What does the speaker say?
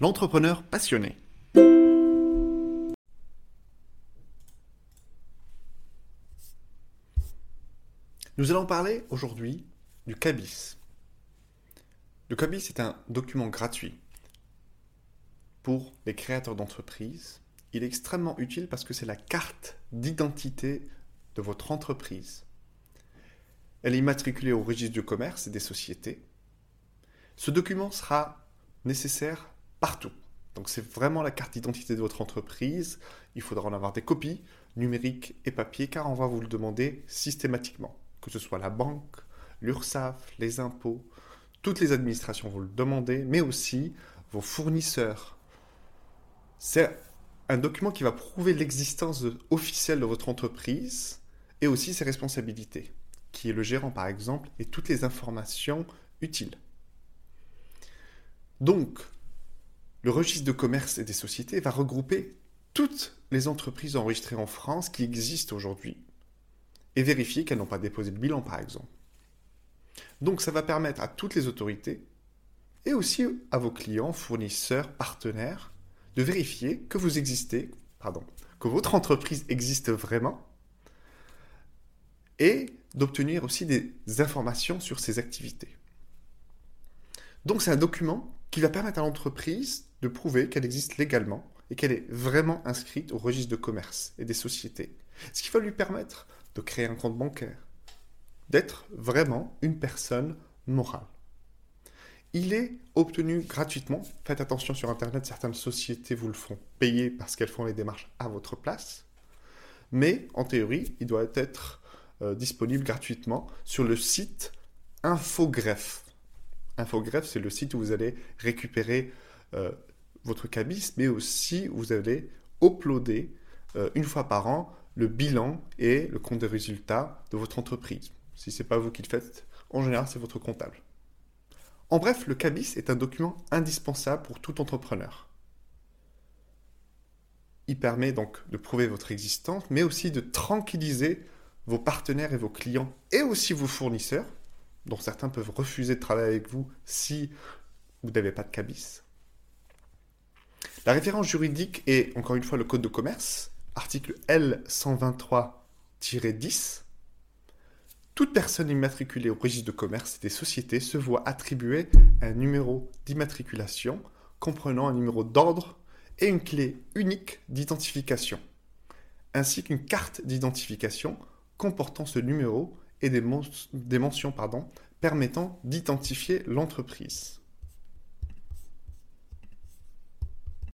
l'entrepreneur passionné. Nous allons parler aujourd'hui du CABIS. Le CABIS est un document gratuit pour les créateurs d'entreprises. Il est extrêmement utile parce que c'est la carte d'identité de votre entreprise. Elle est immatriculée au registre du commerce et des sociétés. Ce document sera nécessaire partout. Donc c'est vraiment la carte d'identité de votre entreprise. Il faudra en avoir des copies numériques et papier car on va vous le demander systématiquement. Que ce soit la banque, l'URSSAF, les impôts, toutes les administrations vont le demander, mais aussi vos fournisseurs. C'est un document qui va prouver l'existence officielle de votre entreprise et aussi ses responsabilités, qui est le gérant par exemple, et toutes les informations utiles. Donc, le registre de commerce et des sociétés va regrouper toutes les entreprises enregistrées en France qui existent aujourd'hui et vérifier qu'elles n'ont pas déposé de bilan, par exemple. Donc ça va permettre à toutes les autorités et aussi à vos clients, fournisseurs, partenaires, de vérifier que vous existez, pardon, que votre entreprise existe vraiment et d'obtenir aussi des informations sur ses activités. Donc c'est un document qui va permettre à l'entreprise de prouver qu'elle existe légalement et qu'elle est vraiment inscrite au registre de commerce et des sociétés. Ce qui va lui permettre de créer un compte bancaire, d'être vraiment une personne morale. Il est obtenu gratuitement. Faites attention sur Internet, certaines sociétés vous le font payer parce qu'elles font les démarches à votre place. Mais en théorie, il doit être euh, disponible gratuitement sur le site Infogreffe. Infogreffe, c'est le site où vous allez récupérer euh, votre cabis, mais aussi vous allez uploader euh, une fois par an le bilan et le compte des résultats de votre entreprise. Si ce n'est pas vous qui le faites, en général, c'est votre comptable. En bref, le CABIS est un document indispensable pour tout entrepreneur. Il permet donc de prouver votre existence, mais aussi de tranquilliser vos partenaires et vos clients, et aussi vos fournisseurs, dont certains peuvent refuser de travailler avec vous si vous n'avez pas de CABIS. La référence juridique est encore une fois le Code de commerce, article L123-10. Toute personne immatriculée au registre de commerce des sociétés se voit attribuer un numéro d'immatriculation comprenant un numéro d'ordre et une clé unique d'identification, ainsi qu'une carte d'identification comportant ce numéro et des, mentions permettant d'identifier l'entreprise.